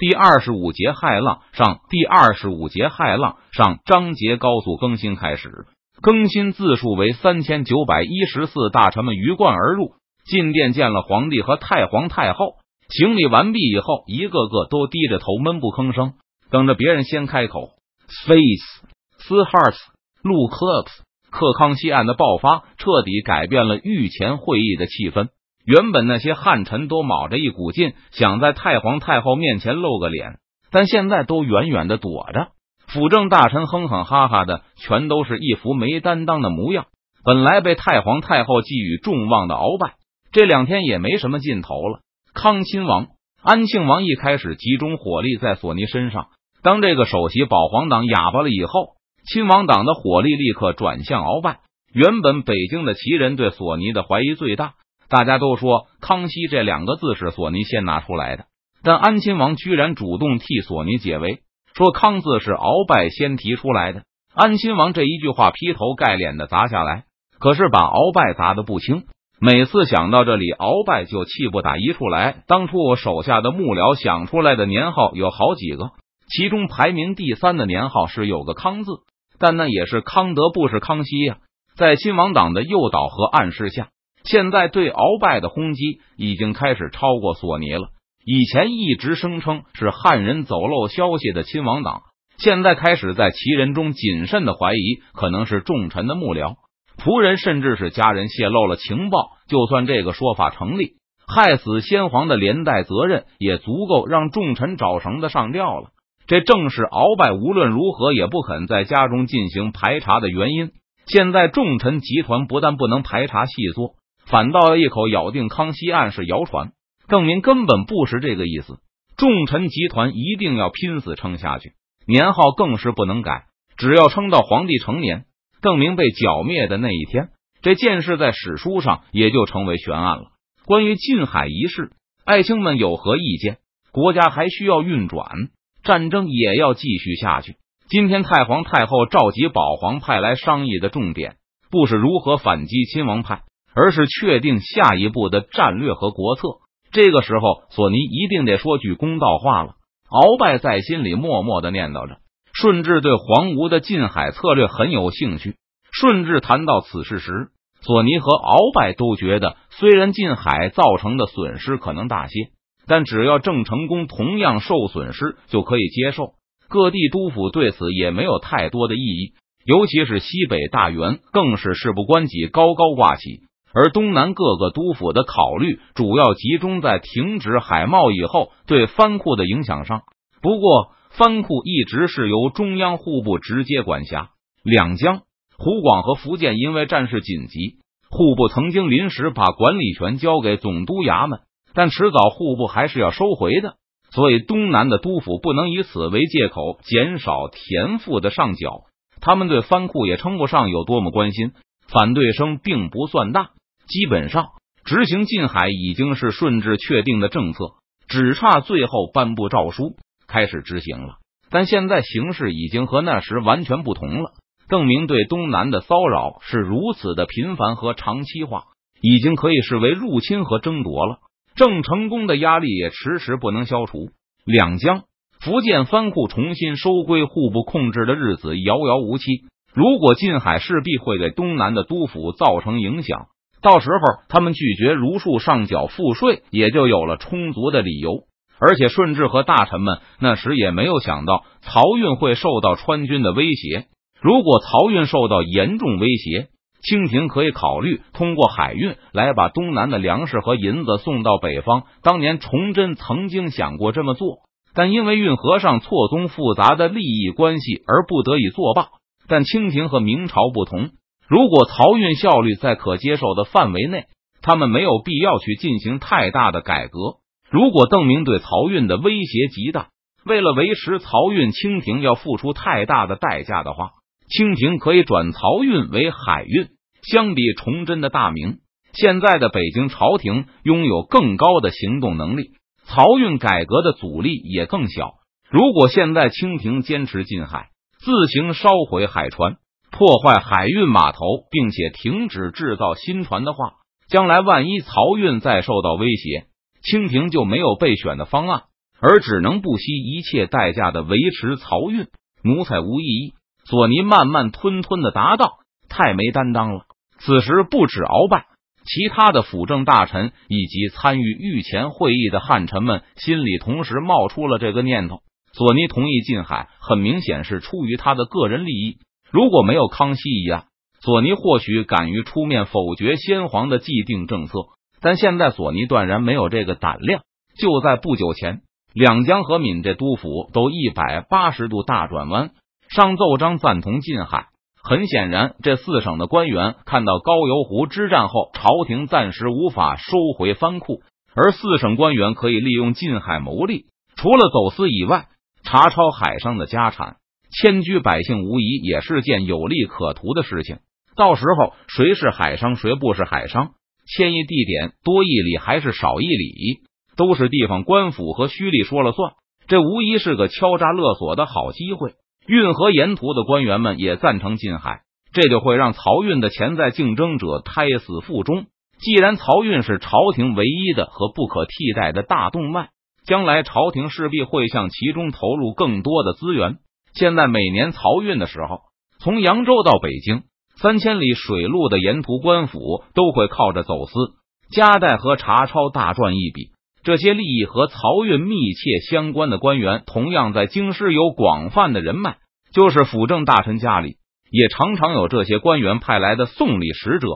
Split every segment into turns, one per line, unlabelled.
第二十五节骇浪上，第二十五节骇浪上章节高速更新开始，更新字数为三千九百一十四。大臣们鱼贯而入，进殿见了皇帝和太皇太后，行礼完毕以后，一个个都低着头，闷不吭声，等着别人先开口。Face 斯 Hearts 路 Clubs 克康熙案的爆发，彻底改变了御前会议的气氛。原本那些汉臣都卯着一股劲，想在太皇太后面前露个脸，但现在都远远的躲着。辅政大臣哼哼哈哈的，全都是一副没担当的模样。本来被太皇太后寄予众望的鳌拜，这两天也没什么劲头了。康亲王、安庆王一开始集中火力在索尼身上，当这个首席保皇党哑巴了以后，亲王党的火力立刻转向鳌拜。原本北京的旗人对索尼的怀疑最大。大家都说康熙这两个字是索尼先拿出来的，但安亲王居然主动替索尼解围，说康字是鳌拜先提出来的。安亲王这一句话劈头盖脸的砸下来，可是把鳌拜砸的不轻。每次想到这里，鳌拜就气不打一处来。当初我手下的幕僚想出来的年号有好几个，其中排名第三的年号是有个康字，但那也是康德，不是康熙呀。在亲王党的诱导和暗示下。现在对鳌拜的轰击已经开始超过索尼了。以前一直声称是汉人走漏消息的亲王党，现在开始在其人中谨慎的怀疑，可能是重臣的幕僚、仆人，甚至是家人泄露了情报。就算这个说法成立，害死先皇的连带责任也足够让重臣找绳子上吊了。这正是鳌拜无论如何也不肯在家中进行排查的原因。现在重臣集团不但不能排查细作。反倒一口咬定康熙案是谣传，邓明根本不是这个意思。重臣集团一定要拼死撑下去，年号更是不能改，只要撑到皇帝成年，邓明被剿灭的那一天，这件事在史书上也就成为悬案了。关于禁海一事，爱卿们有何意见？国家还需要运转，战争也要继续下去。今天太皇太后召集保皇派来商议的重点，不是如何反击亲王派。而是确定下一步的战略和国策。这个时候，索尼一定得说句公道话了。鳌拜在心里默默的念叨着。顺治对黄吴的近海策略很有兴趣。顺治谈到此事时，索尼和鳌拜都觉得，虽然近海造成的损失可能大些，但只要郑成功同样受损失，就可以接受。各地督府对此也没有太多的异议，尤其是西北大员，更是事不关己，高高挂起。而东南各个督府的考虑主要集中在停止海贸以后对藩库的影响上。不过，藩库一直是由中央户部直接管辖。两江、湖广和福建因为战事紧急，户部曾经临时把管理权交给总督衙门，但迟早户部还是要收回的。所以，东南的督府不能以此为借口减少田赋的上缴。他们对藩库也称不上有多么关心，反对声并不算大。基本上执行禁海已经是顺治确定的政策，只差最后颁布诏书开始执行了。但现在形势已经和那时完全不同了。邓明对东南的骚扰是如此的频繁和长期化，已经可以视为入侵和争夺了。郑成功的压力也迟迟不能消除。两江、福建藩库重新收归户部控制的日子遥遥无期。如果禁海势必会给东南的督府造成影响。到时候，他们拒绝如数上缴赋税，也就有了充足的理由。而且，顺治和大臣们那时也没有想到漕运会受到川军的威胁。如果漕运受到严重威胁，清廷可以考虑通过海运来把东南的粮食和银子送到北方。当年崇祯曾经想过这么做，但因为运河上错综复杂的利益关系而不得已作罢。但清廷和明朝不同。如果漕运效率在可接受的范围内，他们没有必要去进行太大的改革。如果邓明对漕运的威胁极大，为了维持漕运，清廷要付出太大的代价的话，清廷可以转漕运为海运。相比崇祯的大明，现在的北京朝廷拥有更高的行动能力，漕运改革的阻力也更小。如果现在清廷坚持禁海，自行烧毁海船。破坏海运码头，并且停止制造新船的话，将来万一漕运再受到威胁，清廷就没有备选的方案。而只能不惜一切代价的维持漕运。奴才无异议。索尼慢慢吞吞的答道：“太没担当了。”此时不止鳌拜，其他的辅政大臣以及参与御前会议的汉臣们心里同时冒出了这个念头。索尼同意禁海，很明显是出于他的个人利益。如果没有康熙一案，索尼或许敢于出面否决先皇的既定政策。但现在索尼断然没有这个胆量。就在不久前，两江和闽这督府都一百八十度大转弯，上奏章赞同禁海。很显然，这四省的官员看到高邮湖之战后，朝廷暂时无法收回藩库，而四省官员可以利用近海牟利。除了走私以外，查抄海上的家产，迁居百姓无疑也是件有利可图的事情。到时候，谁是海商，谁不是海商，迁移地点多一里还是少一里，都是地方官府和胥吏说了算。这无疑是个敲诈勒索的好机会。运河沿途的官员们也赞成进海，这就会让漕运的潜在竞争者胎死腹中。既然漕运是朝廷唯一的和不可替代的大动脉，将来朝廷势必会向其中投入更多的资源。现在每年漕运的时候，从扬州到北京三千里水路的沿途官府都会靠着走私、夹带和查抄大赚一笔。这些利益和漕运密切相关的官员，同样在京师有广泛的人脉。就是辅政大臣家里，也常常有这些官员派来的送礼使者。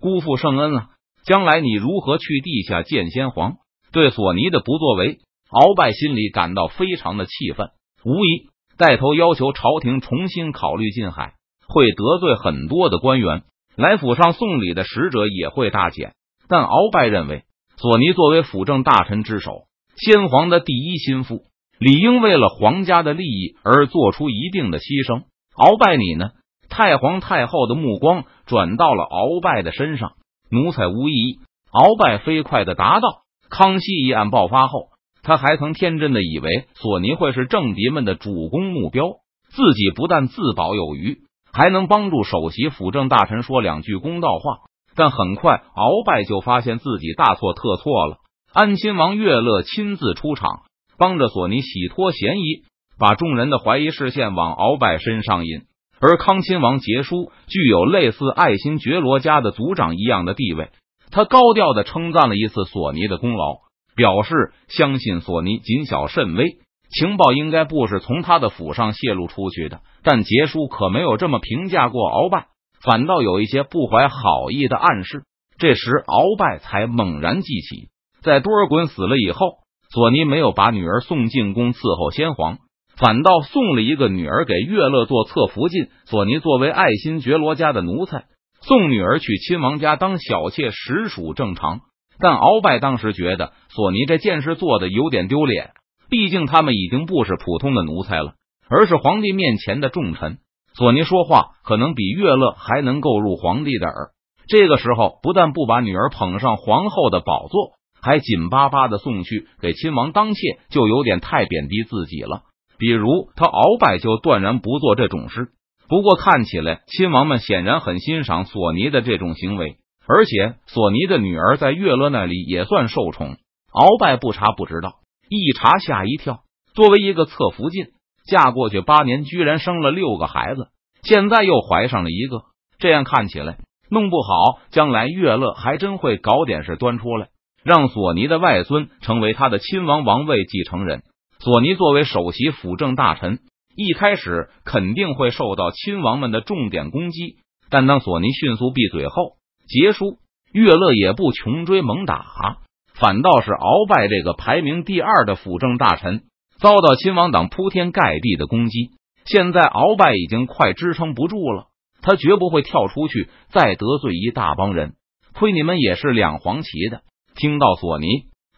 辜负圣恩啊！将来你如何去地下见先皇？对索尼的不作为，鳌拜心里感到非常的气愤。无疑，带头要求朝廷重新考虑禁海，会得罪很多的官员。来府上送礼的使者也会大减。但鳌拜认为。索尼作为辅政大臣之首，先皇的第一心腹，理应为了皇家的利益而做出一定的牺牲。鳌拜你呢？太皇太后的目光转到了鳌拜的身上，奴才无异议。鳌拜飞快的答道：“康熙一案爆发后，他还曾天真的以为索尼会是政敌们的主攻目标，自己不但自保有余，还能帮助首席辅政大臣说两句公道话。”但很快，鳌拜就发现自己大错特错了。安亲王岳乐亲自出场，帮着索尼洗脱嫌疑，把众人的怀疑视线往鳌拜身上引。而康亲王杰书具有类似爱新觉罗家的族长一样的地位，他高调的称赞了一次索尼的功劳，表示相信索尼谨小慎微，情报应该不是从他的府上泄露出去的。但杰叔可没有这么评价过鳌拜。反倒有一些不怀好意的暗示。这时，鳌拜才猛然记起，在多尔衮死了以后，索尼没有把女儿送进宫伺候先皇，反倒送了一个女儿给岳乐做侧福晋。索尼作为爱新觉罗家的奴才，送女儿去亲王家当小妾，实属正常。但鳌拜当时觉得索尼这件事做的有点丢脸，毕竟他们已经不是普通的奴才了，而是皇帝面前的重臣。索尼说话可能比乐乐还能够入皇帝的耳。这个时候，不但不把女儿捧上皇后的宝座，还紧巴巴的送去给亲王当妾，就有点太贬低自己了。比如，他鳌拜就断然不做这种事。不过，看起来亲王们显然很欣赏索尼的这种行为，而且索尼的女儿在乐乐那里也算受宠。鳌拜不查不知道，一查吓一跳。作为一个侧福晋。嫁过去八年，居然生了六个孩子，现在又怀上了一个。这样看起来，弄不好将来乐乐还真会搞点事端出来，让索尼的外孙成为他的亲王王位继承人。索尼作为首席辅政大臣，一开始肯定会受到亲王们的重点攻击，但当索尼迅速闭嘴后，结束，乐乐也不穷追猛打，反倒是鳌拜这个排名第二的辅政大臣。遭到亲王党铺天盖地的攻击，现在鳌拜已经快支撑不住了。他绝不会跳出去再得罪一大帮人。亏你们也是两黄旗的。听到索尼、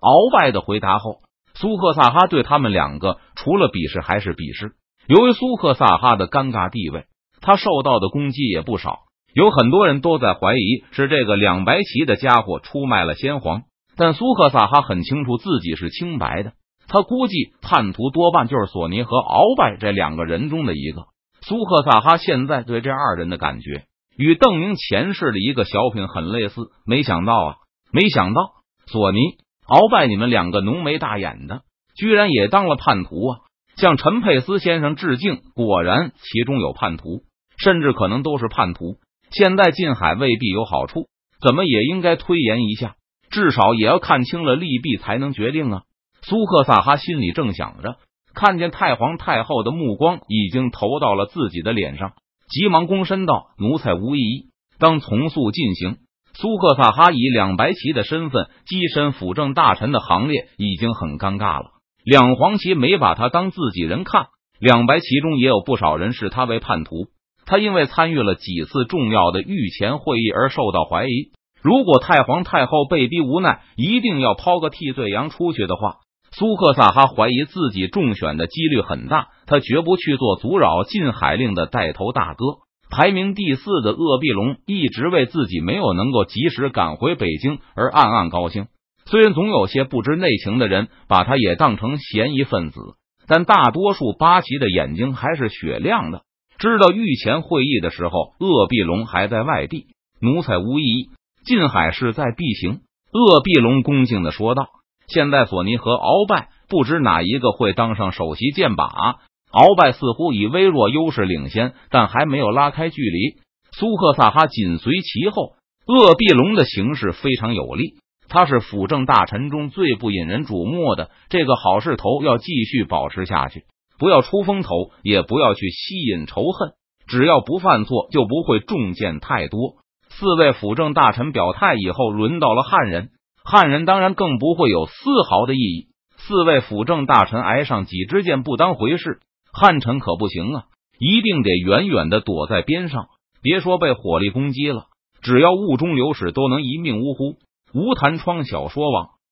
鳌拜的回答后，苏克萨哈对他们两个除了鄙视还是鄙视。由于苏克萨哈的尴尬地位，他受到的攻击也不少。有很多人都在怀疑是这个两白旗的家伙出卖了先皇，但苏克萨哈很清楚自己是清白的。他估计叛徒多半就是索尼和鳌拜这两个人中的一个。苏克萨哈现在对这二人的感觉与邓明前世的一个小品很类似。没想到啊，没想到索尼、鳌拜你们两个浓眉大眼的，居然也当了叛徒啊！向陈佩斯先生致敬。果然，其中有叛徒，甚至可能都是叛徒。现在近海未必有好处，怎么也应该推延一下，至少也要看清了利弊才能决定啊！苏克萨哈心里正想着，看见太皇太后的目光已经投到了自己的脸上，急忙躬身道：“奴才无异议，当从速进行。”苏克萨哈以两白旗的身份跻身辅政大臣的行列，已经很尴尬了。两黄旗没把他当自己人看，两白旗中也有不少人视他为叛徒。他因为参与了几次重要的御前会议而受到怀疑。如果太皇太后被逼无奈，一定要抛个替罪羊出去的话，苏克萨哈怀疑自己中选的几率很大。他绝不去做阻扰禁海令的带头大哥。排名第四的鄂必龙一直为自己没有能够及时赶回北京而暗暗高兴。虽然总有些不知内情的人把他也当成嫌疑分子，但大多数八旗的眼睛还是雪亮的。知道御前会议的时候，鄂必龙还在外地，奴才无异议，晋海势在必行。鄂必龙恭敬的说道：“现在索尼和鳌拜不知哪一个会当上首席剑把。”鳌拜似乎以微弱优势领先，但还没有拉开距离。苏克萨哈紧随其后。鄂必龙的形势非常有利，他是辅政大臣中最不引人瞩目的。这个好势头要继续保持下去。不要出风头，也不要去吸引仇恨。只要不犯错，就不会中箭太多。四位辅政大臣表态以后，轮到了汉人。汉人当然更不会有丝毫的异议。四位辅政大臣挨上几支箭不当回事，汉臣可不行啊！一定得远远的躲在边上，别说被火力攻击了，只要雾中流矢，都能一命呜呼。吴弹窗小说网。